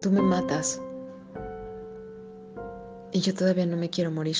Tú me matas. Y yo todavía no me quiero morir.